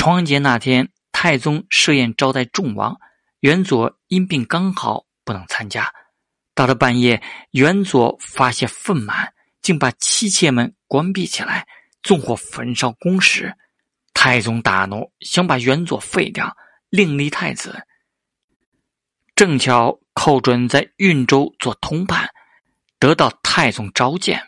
重阳节那天，太宗设宴招待众王，元佐因病刚好不能参加。到了半夜，元佐发泄愤满，竟把妻妾们关闭起来，纵火焚烧宫室。太宗大怒，想把元佐废掉，另立太子。正巧寇准在运州做通判，得到太宗召见。